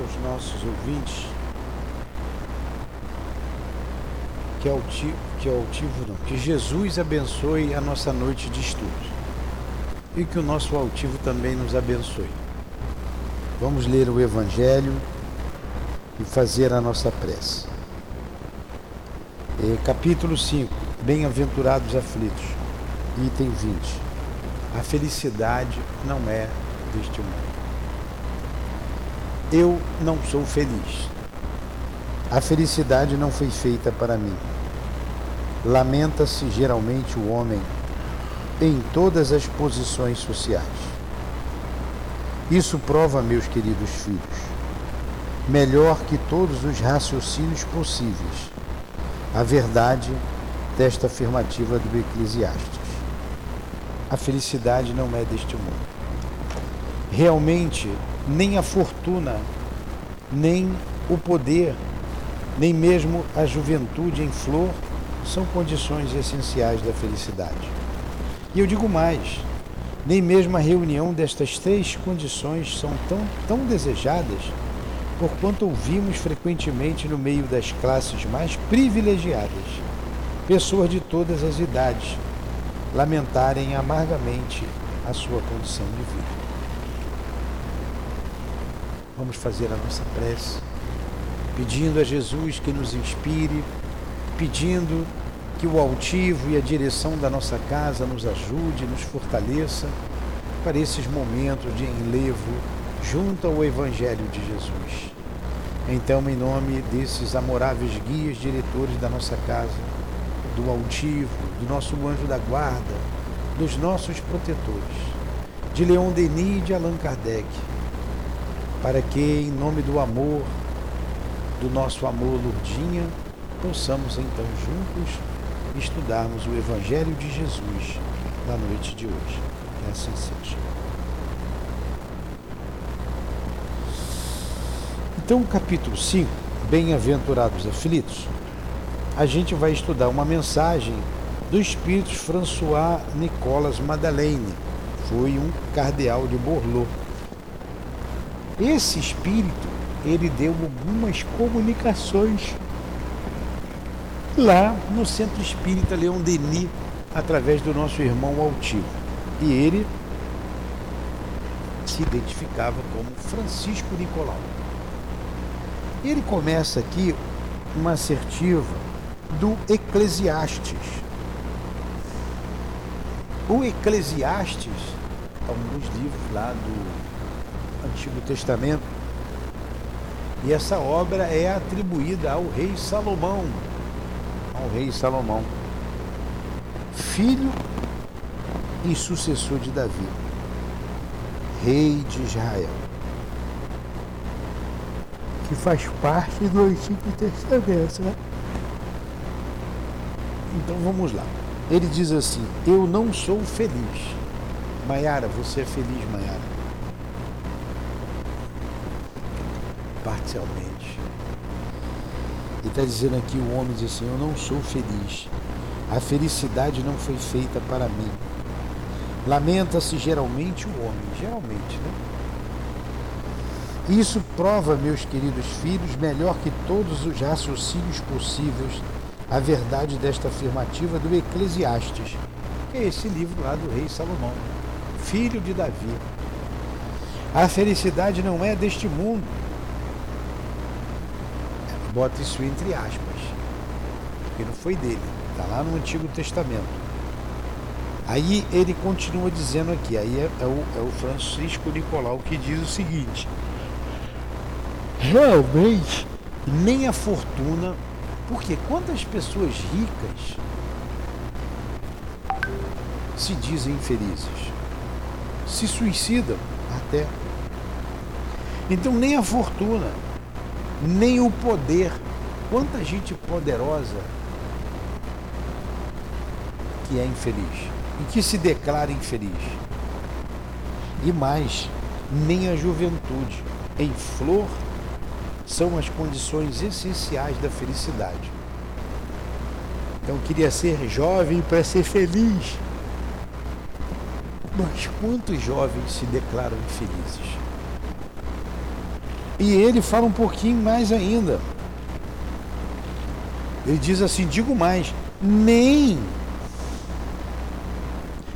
aos nossos ouvintes. Que altivo, que altivo não, que Jesus abençoe a nossa noite de estudos e que o nosso altivo também nos abençoe. Vamos ler o Evangelho e fazer a nossa prece. É, capítulo 5: Bem-aventurados aflitos, item 20. A felicidade não é deste mundo. Eu não sou feliz. A felicidade não foi feita para mim. Lamenta-se geralmente o homem em todas as posições sociais. Isso prova, meus queridos filhos, melhor que todos os raciocínios possíveis, a verdade desta afirmativa do Eclesiastes. A felicidade não é deste mundo. Realmente, nem a fortuna, nem o poder, nem mesmo a juventude em flor são condições essenciais da felicidade. E eu digo mais, nem mesmo a reunião destas três condições são tão, tão desejadas, porquanto ouvimos frequentemente no meio das classes mais privilegiadas, pessoas de todas as idades lamentarem amargamente a sua condição de vida. Vamos fazer a nossa prece, pedindo a Jesus que nos inspire, pedindo que o altivo e a direção da nossa casa nos ajude, nos fortaleça para esses momentos de enlevo junto ao Evangelho de Jesus. Então, em nome desses amoráveis guias, diretores da nossa casa, do altivo, do nosso anjo da guarda, dos nossos protetores, de Leon Denis e de Allan Kardec, para que, em nome do amor, do nosso amor Lourdinha, possamos então juntos estudarmos o Evangelho de Jesus na noite de hoje. Que assim seja. Então, capítulo 5, Bem-aventurados aflitos, a gente vai estudar uma mensagem do espírito François Nicolas Madeleine, foi um cardeal de Borloo. Esse espírito, ele deu algumas comunicações lá no Centro Espírita Leão Denis, através do nosso irmão Altivo. E ele se identificava como Francisco Nicolau. Ele começa aqui uma assertiva do Eclesiastes. O Eclesiastes é um dos livros lá do Antigo Testamento. E essa obra é atribuída ao rei Salomão, ao rei Salomão, filho e sucessor de Davi, rei de Israel, que faz parte do Antigo Testamento. Né? Então vamos lá. Ele diz assim: Eu não sou feliz. Maiara, você é feliz, Maiara? Parcialmente. Ele está dizendo aqui, o homem diz assim, eu não sou feliz. A felicidade não foi feita para mim. Lamenta-se geralmente o homem, geralmente, né? Isso prova, meus queridos filhos, melhor que todos os raciocínios possíveis, a verdade desta afirmativa do Eclesiastes, que é esse livro lá do rei Salomão, filho de Davi. A felicidade não é deste mundo, bota isso entre aspas, porque não foi dele, está lá no Antigo Testamento. Aí ele continua dizendo aqui, aí é, é, o, é o Francisco Nicolau que diz o seguinte: realmente nem a fortuna, porque quantas pessoas ricas se dizem infelizes, se suicidam até. Então nem a fortuna, nem o poder. Quanta gente poderosa que é infeliz e que se declara infeliz. E mais, nem a juventude em flor são as condições essenciais da felicidade. Então queria ser jovem para ser feliz. Mas quantos jovens se declaram infelizes? E ele fala um pouquinho mais ainda. Ele diz assim: digo mais, nem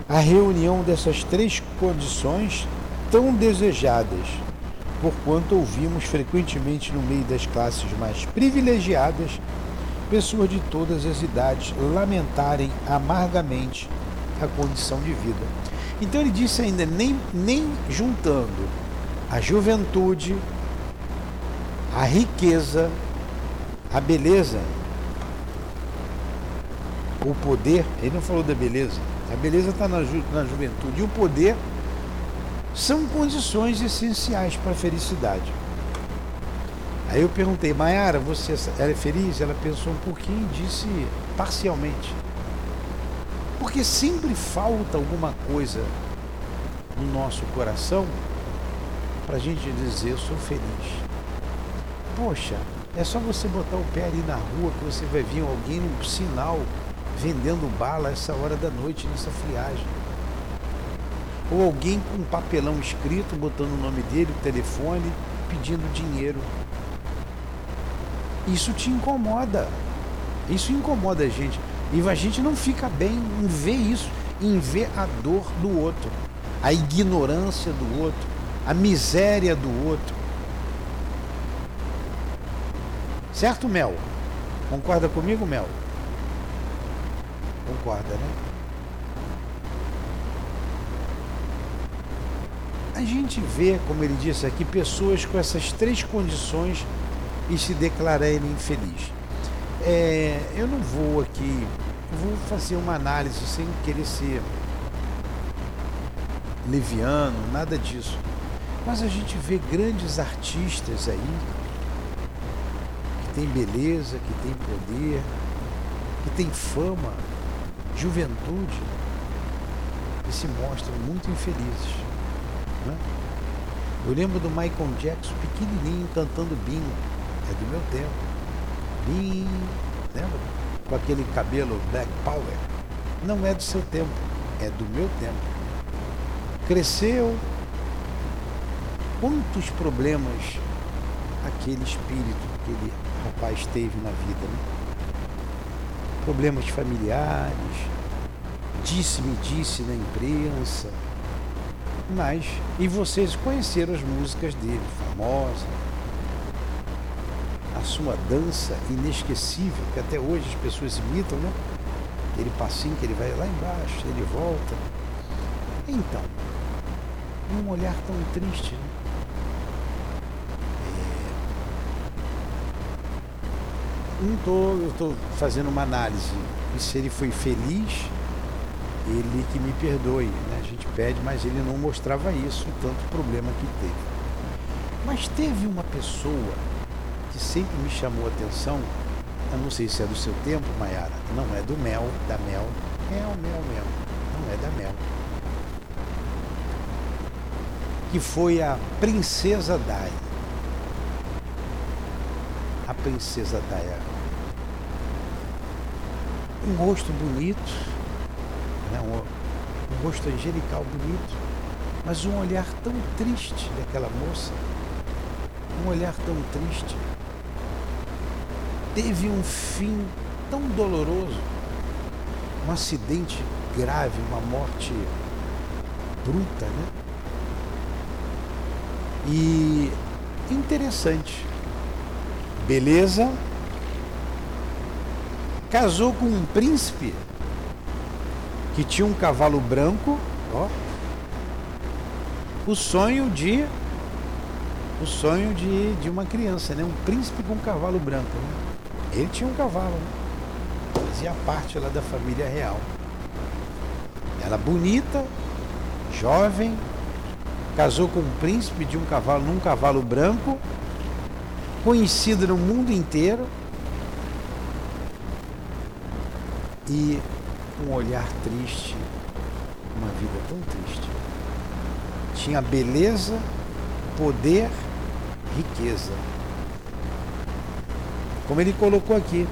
a reunião dessas três condições tão desejadas, porquanto ouvimos frequentemente no meio das classes mais privilegiadas pessoas de todas as idades lamentarem amargamente a condição de vida. Então ele disse ainda, nem, nem juntando a juventude, a riqueza, a beleza, o poder, ele não falou da beleza, a beleza está na, ju, na juventude, e o poder são condições essenciais para a felicidade. Aí eu perguntei, Mayara, você ela é feliz? Ela pensou um pouquinho e disse parcialmente. Porque sempre falta alguma coisa no nosso coração para a gente dizer sou feliz. Poxa, é só você botar o pé ali na rua que você vai ver alguém no sinal vendendo bala essa hora da noite nessa friagem. Ou alguém com um papelão escrito, botando o nome dele, o telefone, pedindo dinheiro. Isso te incomoda. Isso incomoda a gente. E a gente não fica bem em ver isso, em ver a dor do outro, a ignorância do outro, a miséria do outro. Certo, Mel? Concorda comigo, Mel? Concorda, né? A gente vê, como ele disse aqui, pessoas com essas três condições e se declararem infeliz. É, eu não vou aqui, vou fazer uma análise sem querer ser leviano, nada disso. Mas a gente vê grandes artistas aí tem beleza, que tem poder, que tem fama, juventude e se mostram muito infelizes. Né? Eu lembro do Michael Jackson pequenininho cantando Bingo, é do meu tempo. Bing, lembra? Com aquele cabelo Black Power. Não é do seu tempo, é do meu tempo. Cresceu. Quantos problemas aquele espírito, aquele rapaz teve na vida, né? Problemas familiares, disse-me disse na imprensa, mas e vocês conheceram as músicas dele, famosas, a sua dança inesquecível, que até hoje as pessoas imitam, né? Aquele passinho que ele vai lá embaixo, ele volta. Então, um olhar tão triste, né? Não tô, eu estou fazendo uma análise. E se ele foi feliz, ele que me perdoe. Né? A gente pede, mas ele não mostrava isso, tanto problema que teve. Mas teve uma pessoa que sempre me chamou a atenção, eu não sei se é do seu tempo, Maiara, não é do mel, da mel, mel, mel, mel, não é da mel. Que foi a Princesa Dai. Princesa Dai. Um rosto bonito, né? um, um rosto angelical bonito, mas um olhar tão triste daquela moça, um olhar tão triste teve um fim tão doloroso, um acidente grave, uma morte bruta, né? E interessante. Beleza. Casou com um príncipe que tinha um cavalo branco, ó. O sonho de o sonho de, de uma criança, né? Um príncipe com um cavalo branco, né? Ele tinha um cavalo, né? fazia parte lá da família real. Ela bonita, jovem, casou com um príncipe de um cavalo, num cavalo branco, conhecido no mundo inteiro e um olhar triste, uma vida tão triste. Tinha beleza, poder, riqueza como ele colocou aqui.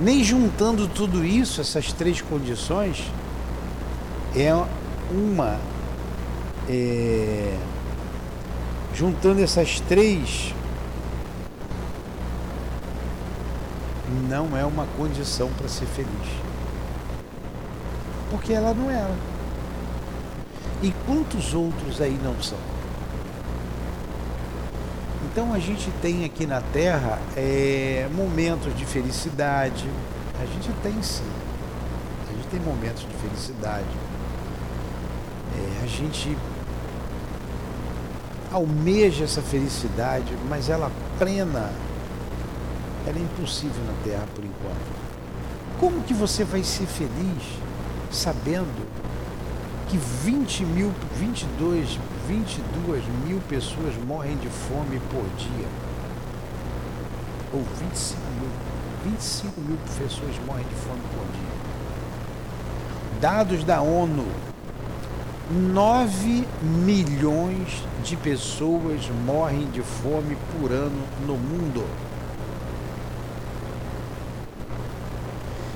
Nem juntando tudo isso, essas três condições, é uma é, Juntando essas três, não é uma condição para ser feliz. Porque ela não era. E quantos outros aí não são? Então a gente tem aqui na Terra é, momentos de felicidade. A gente tem sim. A gente tem momentos de felicidade. É, a gente almeja essa felicidade, mas ela plena, ela é impossível na Terra por enquanto. Como que você vai ser feliz sabendo que 20 mil, 22, 22 mil pessoas morrem de fome por dia? Ou 25 mil, 25 mil pessoas morrem de fome por dia. Dados da ONU 9 milhões de pessoas morrem de fome por ano no mundo.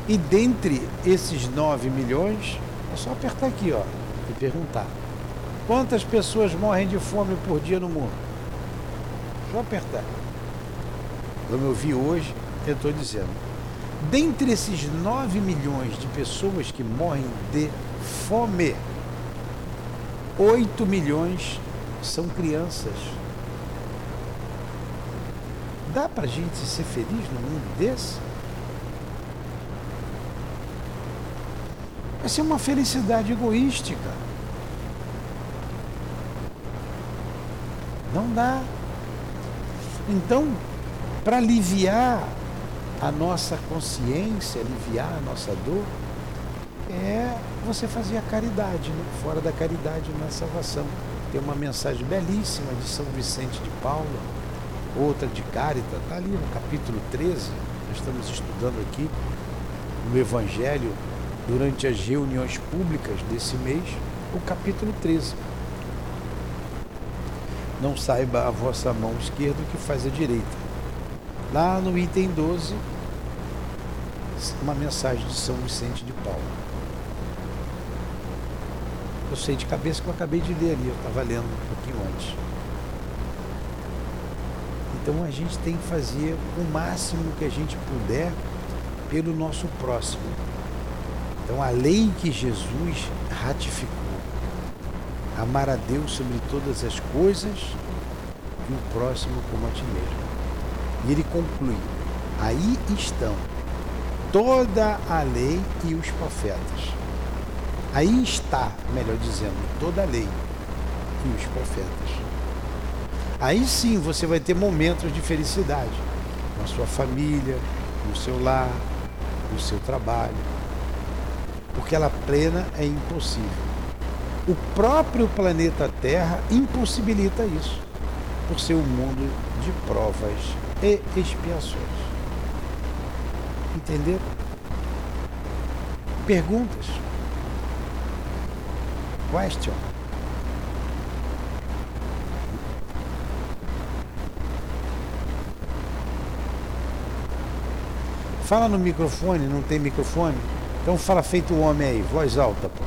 E dentre esses 9 milhões, é só apertar aqui, ó, e perguntar. Quantas pessoas morrem de fome por dia no mundo? Só apertar. Como eu vi hoje, eu estou dizendo. Dentre esses 9 milhões de pessoas que morrem de fome, 8 milhões são crianças. Dá para gente ser feliz no mundo desse? Vai ser uma felicidade egoística. Não dá. Então, para aliviar a nossa consciência, aliviar a nossa dor, é você fazer a caridade, né? fora da caridade não é salvação. Tem uma mensagem belíssima de São Vicente de Paulo, outra de Carita, está ali no capítulo 13, nós estamos estudando aqui no Evangelho durante as reuniões públicas desse mês, o capítulo 13. Não saiba a vossa mão esquerda o que faz a direita. Lá no item 12, uma mensagem de São Vicente de Paulo. Eu sei de cabeça que eu acabei de ler ali, eu estava lendo um pouquinho antes. Então a gente tem que fazer o máximo que a gente puder pelo nosso próximo. Então a lei que Jesus ratificou, amar a Deus sobre todas as coisas e o próximo como a ti mesmo. E ele conclui: aí estão toda a lei e os profetas. Aí está, melhor dizendo, toda a lei e os profetas. Aí sim você vai ter momentos de felicidade na sua família, no seu lar, no seu trabalho. Porque ela plena é impossível. O próprio planeta Terra impossibilita isso, por ser um mundo de provas e expiações. Entenderam? Perguntas? Question. Fala no microfone, não tem microfone? Então fala feito o homem aí, voz alta, pô.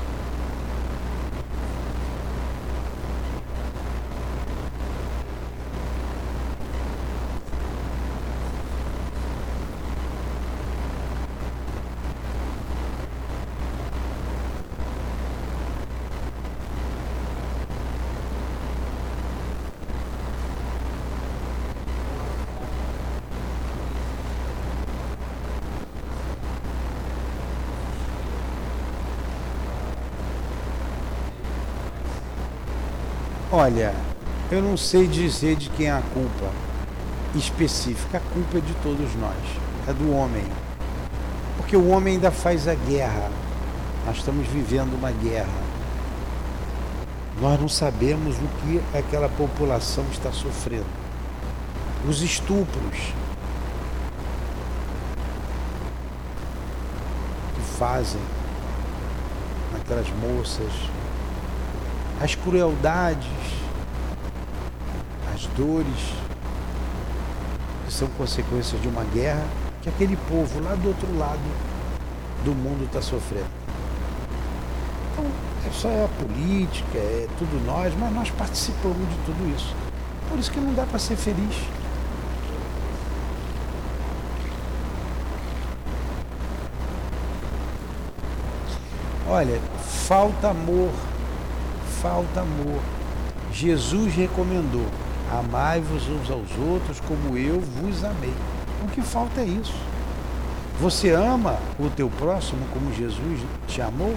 Olha, eu não sei dizer de quem é a culpa específica. A culpa é de todos nós, é do homem. Porque o homem ainda faz a guerra. Nós estamos vivendo uma guerra. Nós não sabemos o que aquela população está sofrendo. Os estupros que fazem aquelas moças, as crueldades, as dores, que são consequências de uma guerra que aquele povo lá do outro lado do mundo está sofrendo. Então, é só a política, é tudo nós, mas nós participamos de tudo isso. Por isso que não dá para ser feliz. Olha, falta amor, falta amor. Jesus recomendou: amai-vos uns aos outros como eu vos amei. O que falta é isso. Você ama o teu próximo como Jesus te amou?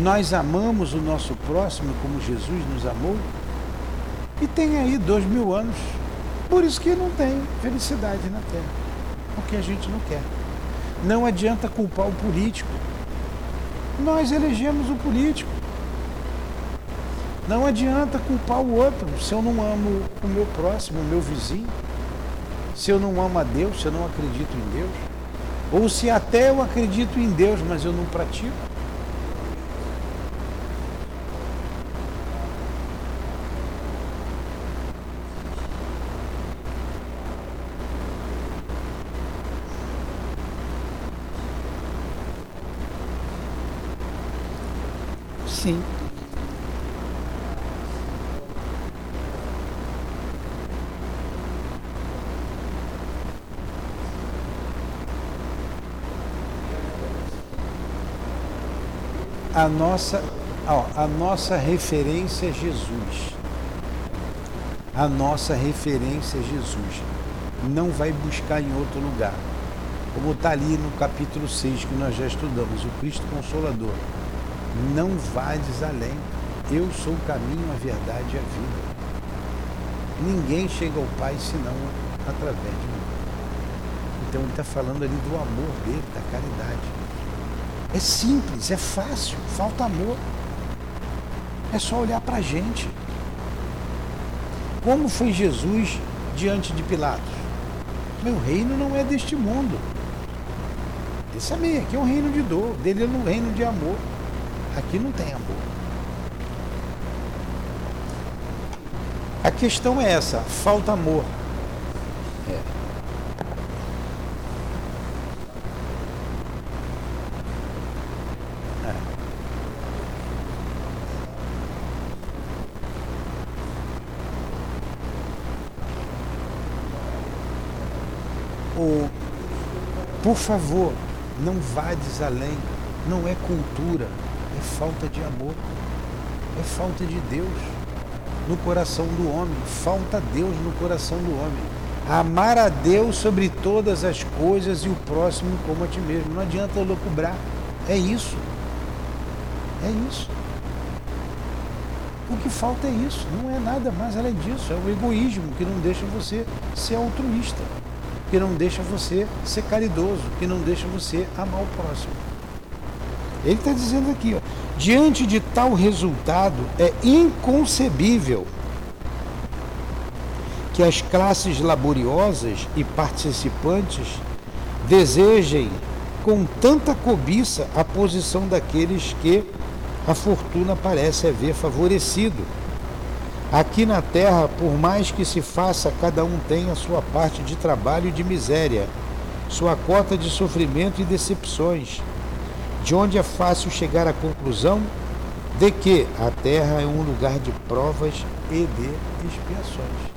Nós amamos o nosso próximo como Jesus nos amou? E tem aí dois mil anos. Por isso que não tem felicidade na Terra. Porque a gente não quer. Não adianta culpar o político. Nós elegemos o político. Não adianta culpar o outro se eu não amo o meu próximo, o meu vizinho. Se eu não amo a Deus, se eu não acredito em Deus. Ou se até eu acredito em Deus, mas eu não pratico. Sim. A nossa, ó, a nossa referência é Jesus. A nossa referência é Jesus. Não vai buscar em outro lugar. Como está ali no capítulo 6 que nós já estudamos, o Cristo Consolador não vades além. Eu sou o caminho, a verdade e a vida. Ninguém chega ao Pai senão através de mim. Então ele está falando ali do amor dele, da caridade. É simples, é fácil, falta amor. É só olhar para a gente. Como foi Jesus diante de Pilatos? Meu reino não é deste mundo. É meio, aqui é um reino de dor, dele é um reino de amor. Aqui não tem amor. A questão é essa, falta amor. É. É. O, por favor, não vades além, não é cultura é falta de amor, é falta de Deus no coração do homem, falta Deus no coração do homem. Amar a Deus sobre todas as coisas e o próximo como a ti mesmo. Não adianta loucubrar. É isso. É isso. O que falta é isso, não é nada mais além disso. É o egoísmo que não deixa você ser altruísta, que não deixa você ser caridoso, que não deixa você amar o próximo. Ele está dizendo aqui, ó, diante de tal resultado, é inconcebível que as classes laboriosas e participantes desejem com tanta cobiça a posição daqueles que a fortuna parece haver favorecido. Aqui na terra, por mais que se faça, cada um tem a sua parte de trabalho e de miséria, sua cota de sofrimento e decepções de onde é fácil chegar à conclusão de que a terra é um lugar de provas e de expiações.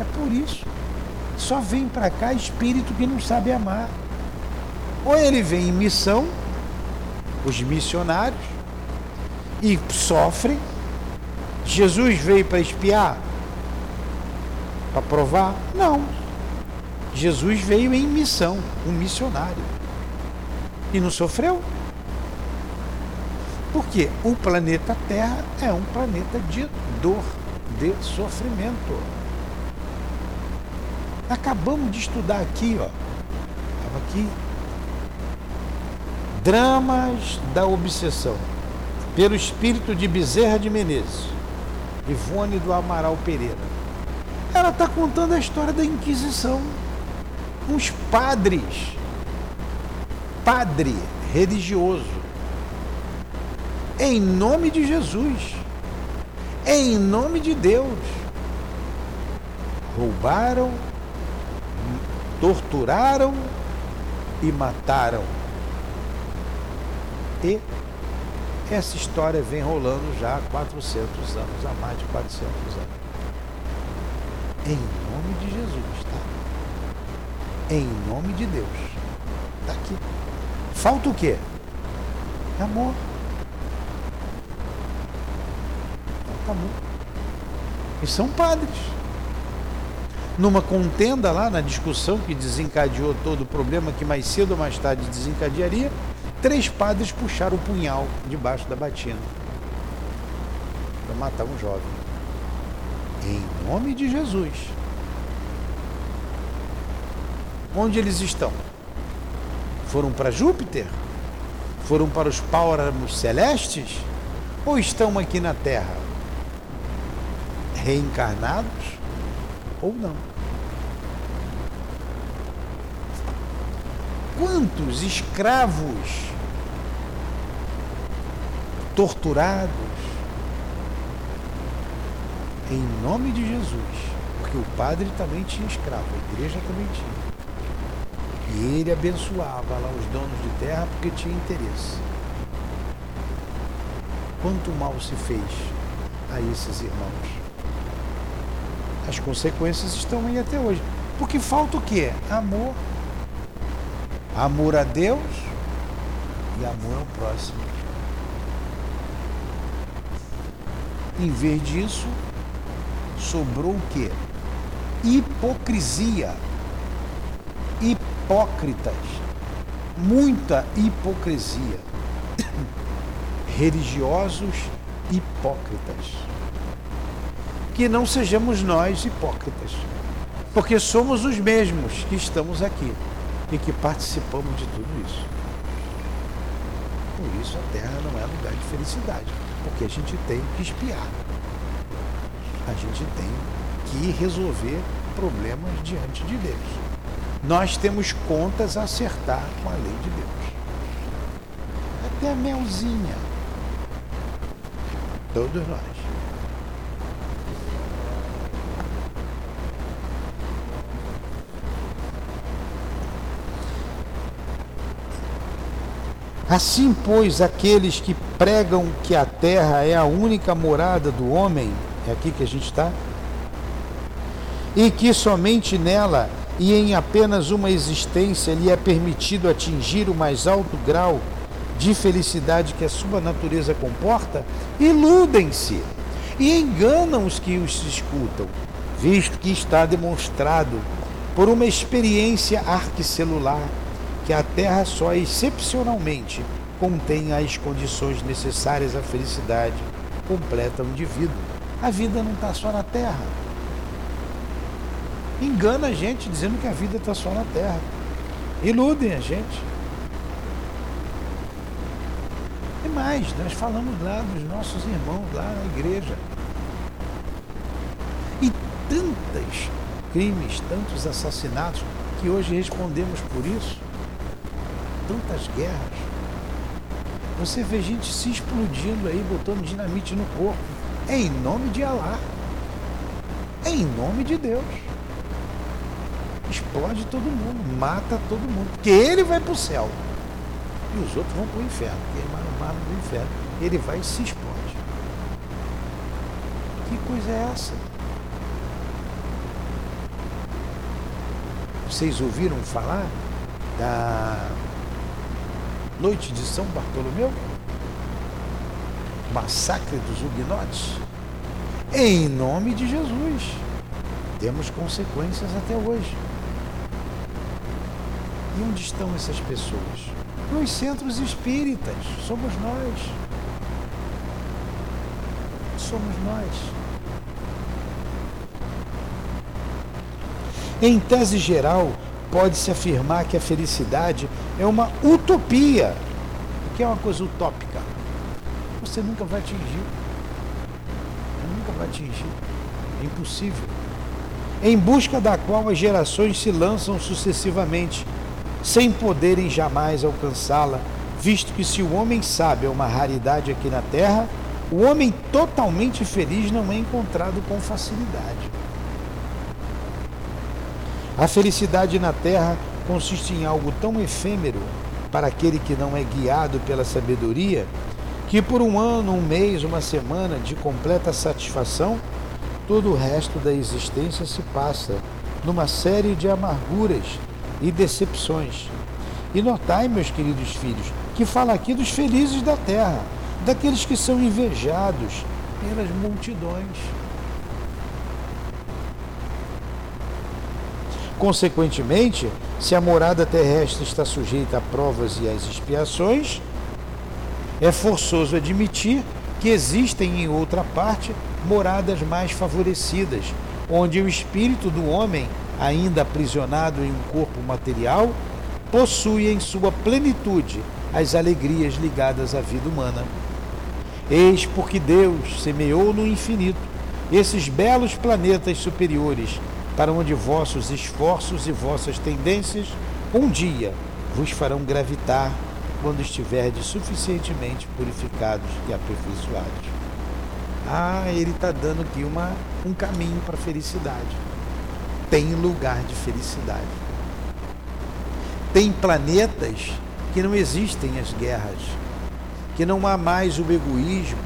É por isso. Só vem para cá espírito que não sabe amar. Ou ele vem em missão, os missionários, e sofrem. Jesus veio para espiar? Para provar? Não. Jesus veio em missão, um missionário. E não sofreu? Porque o planeta Terra é um planeta de dor, de sofrimento. Acabamos de estudar aqui, ó. Estava aqui. Dramas da obsessão. Pelo espírito de Bezerra de Menezes. Ivone do Amaral Pereira. Ela está contando a história da Inquisição. Uns padres. Padre religioso em nome de Jesus, em nome de Deus. Roubaram, torturaram e mataram. E essa história vem rolando já há 400 anos, há mais de 400 anos. Em nome de Jesus, tá? Em nome de Deus. Está aqui. Falta o quê? Amor. Falta amor. E são padres. Numa contenda lá, na discussão que desencadeou todo o problema, que mais cedo ou mais tarde desencadearia, três padres puxaram o punhal debaixo da batina para matar um jovem. Em nome de Jesus. Onde eles estão? Foram para Júpiter? Foram para os páramos celestes? Ou estão aqui na Terra? Reencarnados ou não? Quantos escravos torturados em nome de Jesus, porque o padre também tinha escravo, a igreja também tinha. E ele abençoava lá os donos de terra porque tinha interesse. Quanto mal se fez a esses irmãos? As consequências estão aí até hoje. Porque falta o quê? Amor. Amor a Deus e amor ao próximo. Em vez disso, sobrou o quê? Hipocrisia. Hipócritas. Muita hipocrisia. Religiosos hipócritas. Que não sejamos nós hipócritas. Porque somos os mesmos que estamos aqui e que participamos de tudo isso. Por isso a Terra não é lugar de felicidade, porque a gente tem que espiar a gente tem que resolver problemas diante de Deus. Nós temos contas a acertar com a lei de Deus. Até a melzinha. Todos nós. Assim, pois, aqueles que pregam que a terra é a única morada do homem, é aqui que a gente está? E que somente nela e em apenas uma existência lhe é permitido atingir o mais alto grau de felicidade que a sua natureza comporta, iludem-se e enganam os que os escutam, visto que está demonstrado por uma experiência arquicelular que a Terra só excepcionalmente contém as condições necessárias à felicidade completa do indivíduo a vida não está só na terra. Engana a gente dizendo que a vida está só na terra. Iludem a gente. E mais, nós falamos lá dos nossos irmãos lá na igreja. E tantos crimes, tantos assassinatos, que hoje respondemos por isso. Tantas guerras. Você vê gente se explodindo aí, botando dinamite no corpo é em nome de Alá. É em nome de Deus. Explode todo mundo, mata todo mundo. Porque ele vai para o céu. E os outros vão para o inferno. Ele vai no mar do inferno. Ele vai e se explode. Que coisa é essa? Vocês ouviram falar da noite de São Bartolomeu? massacre dos huguenotes? Em nome de Jesus. Temos consequências até hoje. E onde estão essas pessoas? Nos centros espíritas. Somos nós. Somos nós. Em tese geral, pode-se afirmar que a felicidade é uma utopia. O que é uma coisa utópica? você nunca vai atingir. Nunca vai atingir. É impossível. Em busca da qual as gerações se lançam sucessivamente, sem poderem jamais alcançá-la, visto que se o homem sabe é uma raridade aqui na Terra, o homem totalmente feliz não é encontrado com facilidade. A felicidade na Terra consiste em algo tão efêmero para aquele que não é guiado pela sabedoria que por um ano, um mês, uma semana de completa satisfação todo o resto da existência se passa numa série de amarguras e decepções. E notai, meus queridos filhos, que fala aqui dos felizes da terra, daqueles que são invejados pelas multidões. Consequentemente, se a morada terrestre está sujeita a provas e às expiações, é forçoso admitir que existem em outra parte moradas mais favorecidas, onde o espírito do homem, ainda aprisionado em um corpo material, possui em sua plenitude as alegrias ligadas à vida humana. Eis porque Deus semeou no infinito esses belos planetas superiores, para onde vossos esforços e vossas tendências um dia vos farão gravitar quando estiverdes suficientemente purificados e aperfeiçoados. Ah, ele está dando aqui uma, um caminho para a felicidade. Tem lugar de felicidade. Tem planetas que não existem as guerras, que não há mais o egoísmo,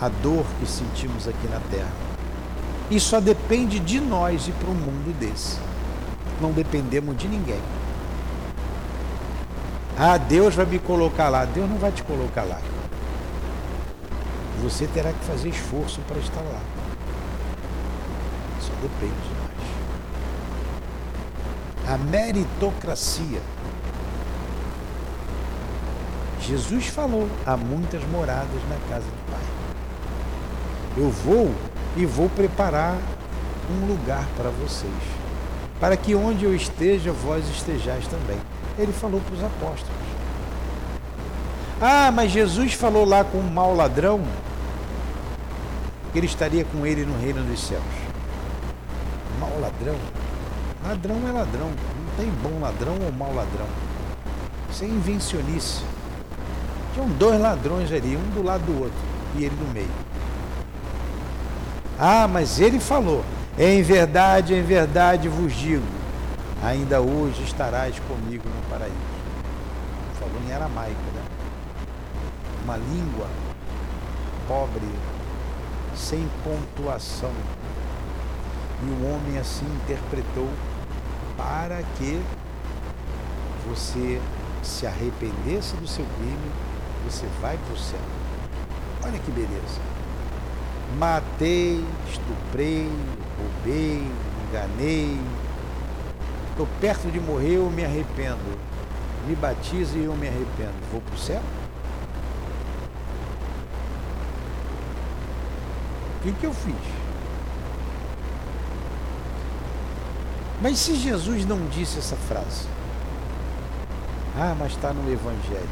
a dor que sentimos aqui na Terra. E só depende de nós ir para um mundo desse. Não dependemos de ninguém. Ah, Deus vai me colocar lá. Deus não vai te colocar lá. Você terá que fazer esforço para estar lá. Só depende de nós. A meritocracia. Jesus falou: há muitas moradas na casa do Pai. Eu vou e vou preparar um lugar para vocês, para que onde eu esteja, vós estejais também. Ele falou para os apóstolos. Ah, mas Jesus falou lá com um mau ladrão que ele estaria com ele no reino dos céus. Mau ladrão? Ladrão é ladrão. Não tem bom ladrão ou mau ladrão. Isso é invencionice. Tinham dois ladrões ali, um do lado do outro, e ele no meio. Ah, mas ele falou: Em verdade, em verdade vos digo, ainda hoje estarás comigo no paraíso. Falou em aramaico, né? Uma língua pobre, sem pontuação. E o homem assim interpretou para que você se arrependesse do seu crime, você vai para o céu. Olha que beleza. Matei, estuprei, roubei, enganei, Estou perto de morrer, eu me arrependo. Me batizo e eu me arrependo. Vou para o céu? O que, que eu fiz? Mas se Jesus não disse essa frase? Ah, mas está no Evangelho.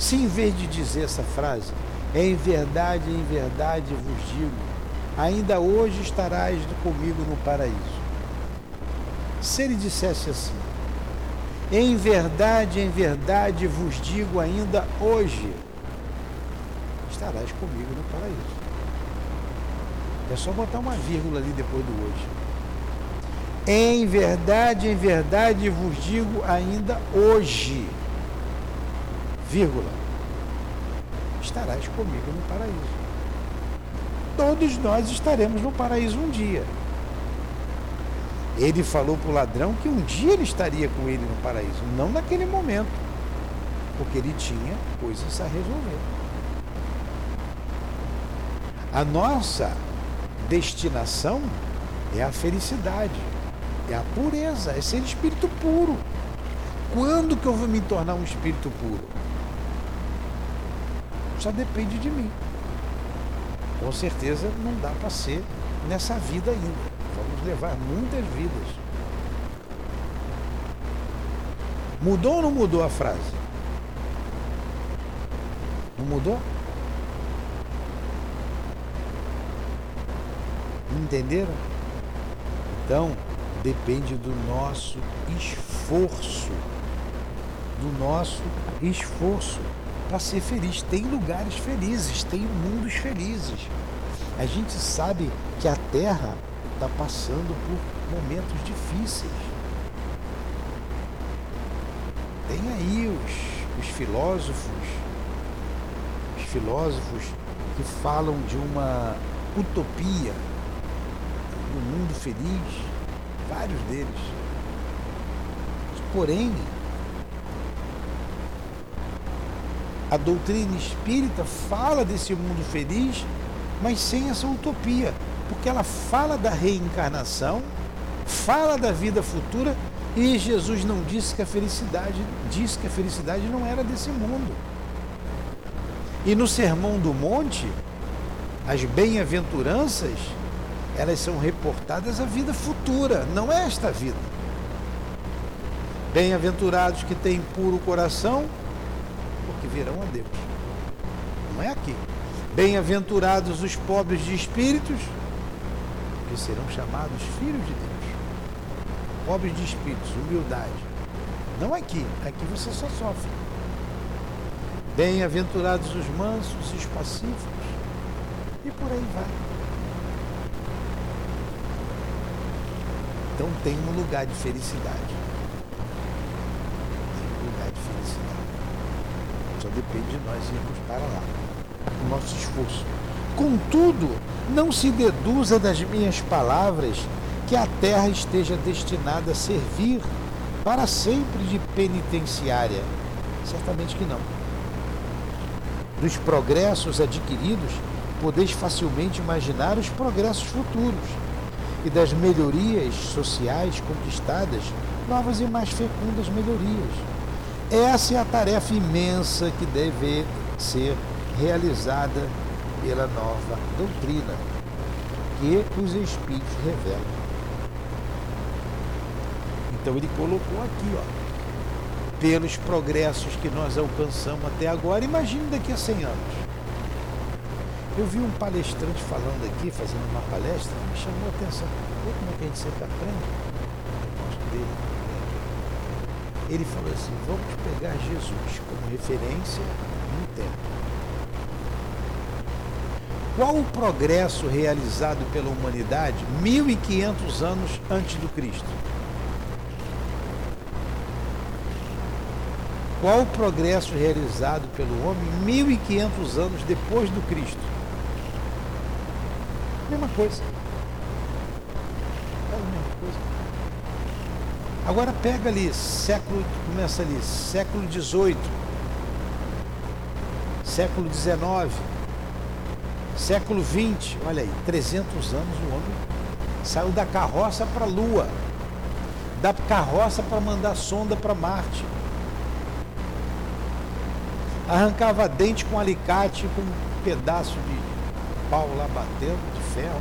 Se em vez de dizer essa frase, em verdade, em verdade vos digo, ainda hoje estarás comigo no paraíso. Se ele dissesse assim, em verdade, em verdade vos digo ainda hoje, estarás comigo no paraíso. É só botar uma vírgula ali depois do hoje. Em verdade, em verdade vos digo ainda hoje, vírgula, estarás comigo no paraíso. Todos nós estaremos no paraíso um dia. Ele falou para o ladrão que um dia ele estaria com ele no paraíso, não naquele momento, porque ele tinha coisas a resolver. A nossa destinação é a felicidade, é a pureza, é ser espírito puro. Quando que eu vou me tornar um espírito puro? Só depende de mim. Com certeza não dá para ser nessa vida ainda levar muitas vidas. Mudou ou não mudou a frase? Não mudou? Entenderam? Então, depende do nosso esforço. Do nosso esforço para ser feliz. Tem lugares felizes, tem mundos felizes. A gente sabe que a Terra está passando por momentos difíceis. Tem aí os, os filósofos, os filósofos que falam de uma utopia, do mundo feliz, vários deles. Porém, a doutrina espírita fala desse mundo feliz, mas sem essa utopia, porque ela fala da reencarnação, fala da vida futura e Jesus não disse que a felicidade, disse que a felicidade não era desse mundo. E no Sermão do Monte, as bem-aventuranças, elas são reportadas à vida futura, não é esta vida. Bem-aventurados que têm puro coração, porque virão a Deus. Não é aqui. Bem-aventurados os pobres de espíritos, porque serão chamados filhos de Deus pobres de espíritos, humildade. Não aqui, aqui você só sofre. Bem-aventurados os mansos os pacíficos, e por aí vai. Então tem um lugar de felicidade. Tem um lugar de felicidade. Só depende de nós irmos para lá. O nosso esforço. Contudo, não se deduza das minhas palavras que a terra esteja destinada a servir para sempre de penitenciária? Certamente que não. Dos progressos adquiridos, podeis facilmente imaginar os progressos futuros e das melhorias sociais conquistadas, novas e mais fecundas melhorias. Essa é a tarefa imensa que deve ser realizada pela nova doutrina que os Espíritos revelam. Então ele colocou aqui, ó, pelos progressos que nós alcançamos até agora, imagine daqui a 100 anos. Eu vi um palestrante falando aqui, fazendo uma palestra, me chamou a atenção. Vê como é que a gente sempre aprende? Eu gosto dele. Ele falou assim: vamos pegar Jesus como referência no tempo. Qual o progresso realizado pela humanidade 1500 anos antes do Cristo? Qual o progresso realizado pelo homem 1500 anos depois do Cristo? Mesma coisa. É a mesma coisa. Agora pega ali, século, começa ali, século XVIII, século XIX, século XX, olha aí, 300 anos o homem saiu da carroça para a Lua, da carroça para mandar sonda para Marte arrancava dente com alicate, com um pedaço de pau lá batendo, de ferro.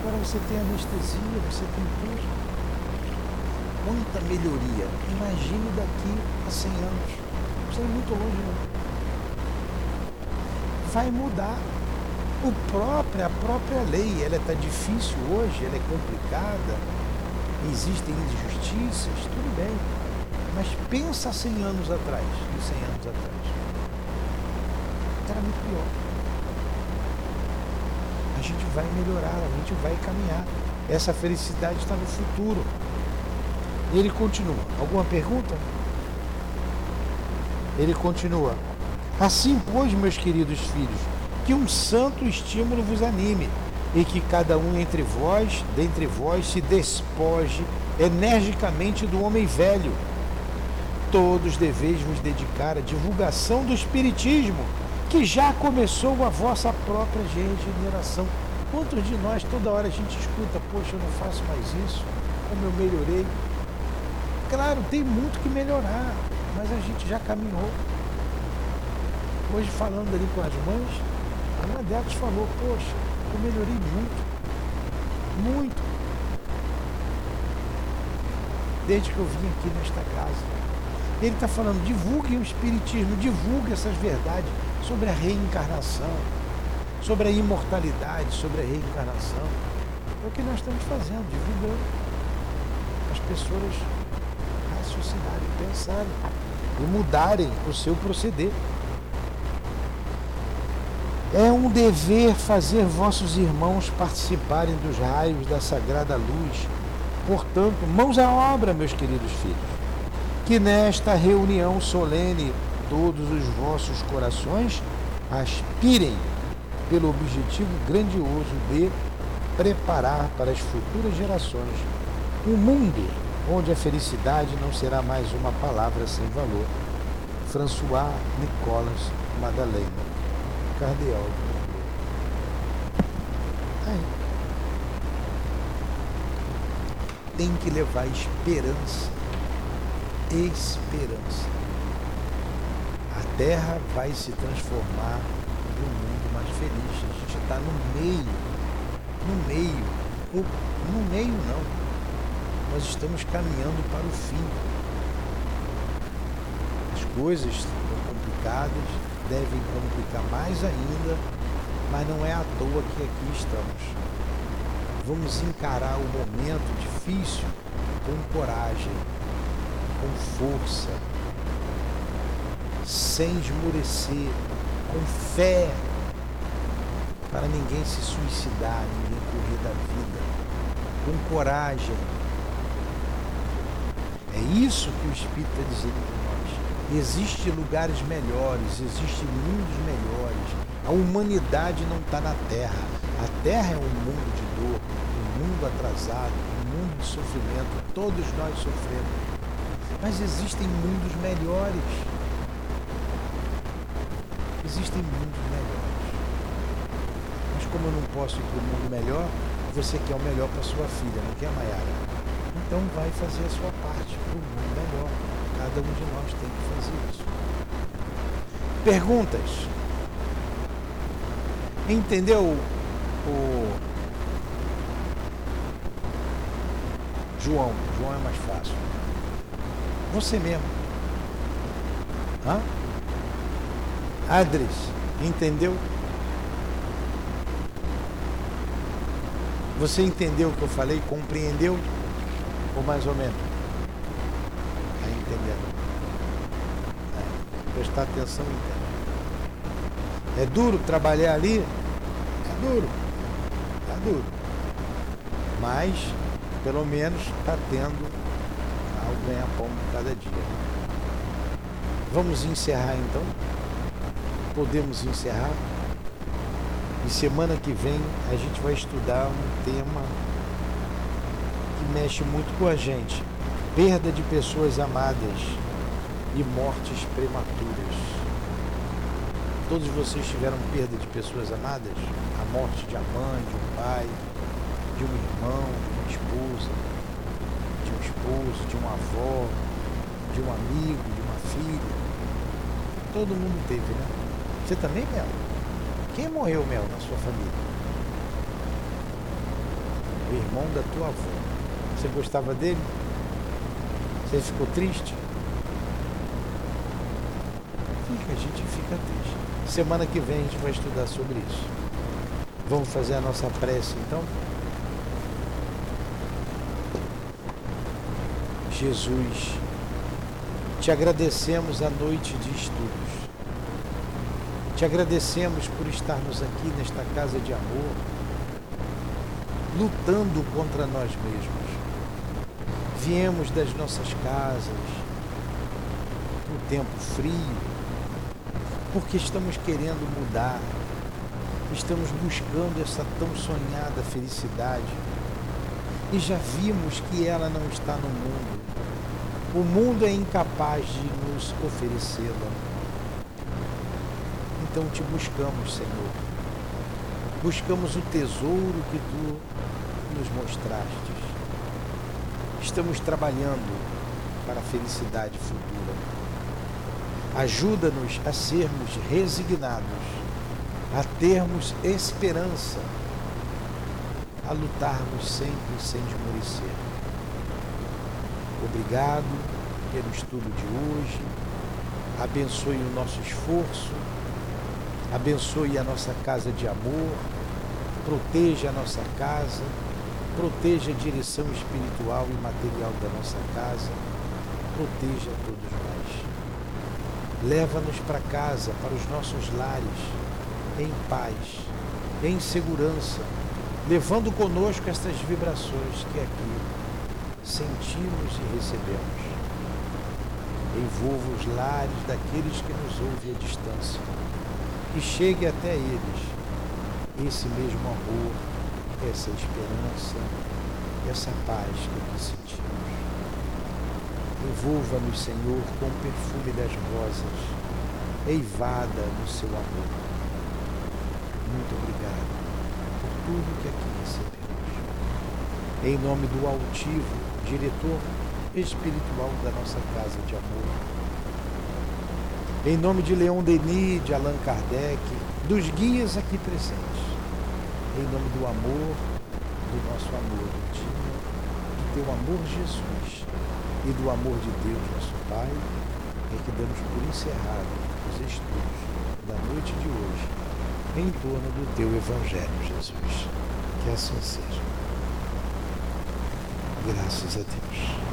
Agora você tem anestesia, você tem tudo. Muita melhoria. Imagine daqui a 100 anos. Não ir muito longe, não. Vai mudar. O próprio, a própria lei, ela está difícil hoje, ela é complicada, existem injustiças, tudo bem mas pensa 100 anos atrás, e 100 anos atrás. Era muito pior. A gente vai melhorar, a gente vai caminhar. Essa felicidade está no futuro. E ele continua. Alguma pergunta? Ele continua. Assim, pois, meus queridos filhos, que um santo estímulo vos anime, e que cada um entre vós, dentre vós, se despoje energicamente do homem velho todos deveis vos dedicar à divulgação do Espiritismo, que já começou a vossa própria regeneração. Quantos de nós toda hora a gente escuta, poxa, eu não faço mais isso, como eu melhorei? Claro, tem muito que melhorar, mas a gente já caminhou. Hoje falando ali com as mães, uma delas falou, poxa, eu melhorei muito, muito. Desde que eu vim aqui nesta casa. Ele está falando, divulguem o Espiritismo, divulguem essas verdades sobre a reencarnação, sobre a imortalidade, sobre a reencarnação. É o que nós estamos fazendo, divulgando. As pessoas raciocinarem, pensarem e mudarem o seu proceder. É um dever fazer vossos irmãos participarem dos raios da sagrada luz. Portanto, mãos à obra, meus queridos filhos que nesta reunião solene todos os vossos corações aspirem pelo objetivo grandioso de preparar para as futuras gerações um mundo onde a felicidade não será mais uma palavra sem valor. François Nicolas Madalena, cardeal. Aí. Tem que levar esperança. Esperança. A terra vai se transformar num mundo mais feliz. A gente está no meio. No meio. Ou, no meio não nós estamos caminhando para o fim. As coisas estão complicadas, devem complicar mais ainda, mas não é à toa que aqui estamos. Vamos encarar o momento difícil com coragem, com força, sem esmorecer, com fé, para ninguém se suicidar, ninguém correr da vida, com coragem, é isso que o Espírito está dizendo para nós. Existem lugares melhores, existem mundos melhores. A humanidade não está na Terra. A Terra é um mundo de dor, um mundo atrasado, um mundo de sofrimento. Todos nós sofremos. Mas existem mundos melhores. Existem mundos melhores. Mas como eu não posso ir para o mundo melhor, você quer o melhor para sua filha, não quer, Maiara? Então vai fazer a sua parte para o mundo melhor. Cada um de nós tem que fazer isso. Perguntas. Entendeu o João? João é mais fácil. Você mesmo. Hã? Adres, entendeu? Você entendeu o que eu falei? Compreendeu? Ou mais ou menos? Aí entendendo. É, prestar atenção e entender. É duro trabalhar ali? É duro. É duro. Mas, pelo menos, está tendo algo ganha-pão cada dia. Vamos encerrar então? Podemos encerrar? E semana que vem a gente vai estudar um tema mexe muito com a gente. Perda de pessoas amadas e mortes prematuras. Todos vocês tiveram perda de pessoas amadas? A morte de uma mãe, de um pai, de um irmão, de uma esposa, de um esposo, de uma avó, de um amigo, de uma filha. Todo mundo teve, né? Você também, Mel? Quem morreu, Mel, na sua família? O irmão da tua avó. Você gostava dele? Você ficou triste? Fica, a gente fica triste. Semana que vem a gente vai estudar sobre isso. Vamos fazer a nossa prece então? Jesus, te agradecemos a noite de estudos. Te agradecemos por estarmos aqui nesta casa de amor, lutando contra nós mesmos Viemos das nossas casas, no tempo frio, porque estamos querendo mudar, estamos buscando essa tão sonhada felicidade e já vimos que ela não está no mundo. O mundo é incapaz de nos oferecê-la. Então te buscamos, Senhor. Buscamos o tesouro que tu nos mostraste estamos trabalhando para a felicidade futura. Ajuda-nos a sermos resignados, a termos esperança, a lutarmos sempre sem esmorecer. Obrigado pelo estudo de hoje. Abençoe o nosso esforço. Abençoe a nossa casa de amor. Proteja a nossa casa proteja a direção espiritual e material da nossa casa, proteja todos nós. Leva-nos para casa, para os nossos lares, em paz, em segurança, levando conosco estas vibrações que aqui sentimos e recebemos. Envolva os lares daqueles que nos ouvem à distância e chegue até eles esse mesmo amor, essa esperança, essa paz que aqui sentimos. Envolva-nos, Senhor, com o perfume das rosas, eivada no seu amor. Muito obrigado por tudo que aqui recebemos. Em nome do altivo, diretor espiritual da nossa casa de amor. Em nome de Leon Denis, de Allan Kardec, dos guias aqui presentes. Em nome do amor, do nosso amor do teu amor Jesus e do amor de Deus, nosso Pai, é que damos por encerrado os estudos da noite de hoje em torno do teu Evangelho, Jesus. Que assim seja. Graças a Deus.